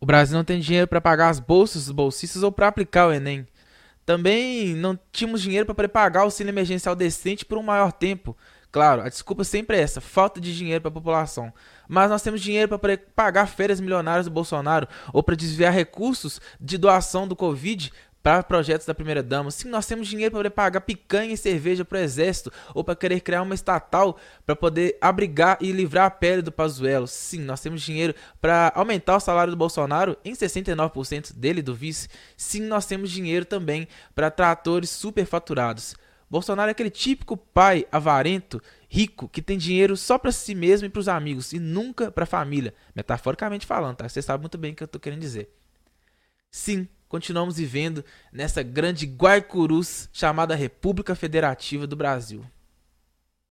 O Brasil não tem dinheiro para pagar as bolsas dos bolsistas ou para aplicar o Enem. Também não tínhamos dinheiro para pagar o auxílio emergencial decente por um maior tempo. Claro, a desculpa sempre é essa: falta de dinheiro para a população. Mas nós temos dinheiro para pagar férias milionárias do Bolsonaro ou para desviar recursos de doação do Covid para projetos da primeira dama. Sim, nós temos dinheiro para pagar picanha e cerveja para o exército ou para querer criar uma estatal para poder abrigar e livrar a pele do Pazuello. Sim, nós temos dinheiro para aumentar o salário do Bolsonaro em 69% dele do vice. Sim, nós temos dinheiro também para tratores superfaturados. Bolsonaro é aquele típico pai avarento, rico, que tem dinheiro só para si mesmo e para os amigos e nunca para a família, metaforicamente falando, tá? Você sabe muito bem o que eu estou querendo dizer. Sim, continuamos vivendo nessa grande Guaicurus chamada República Federativa do Brasil.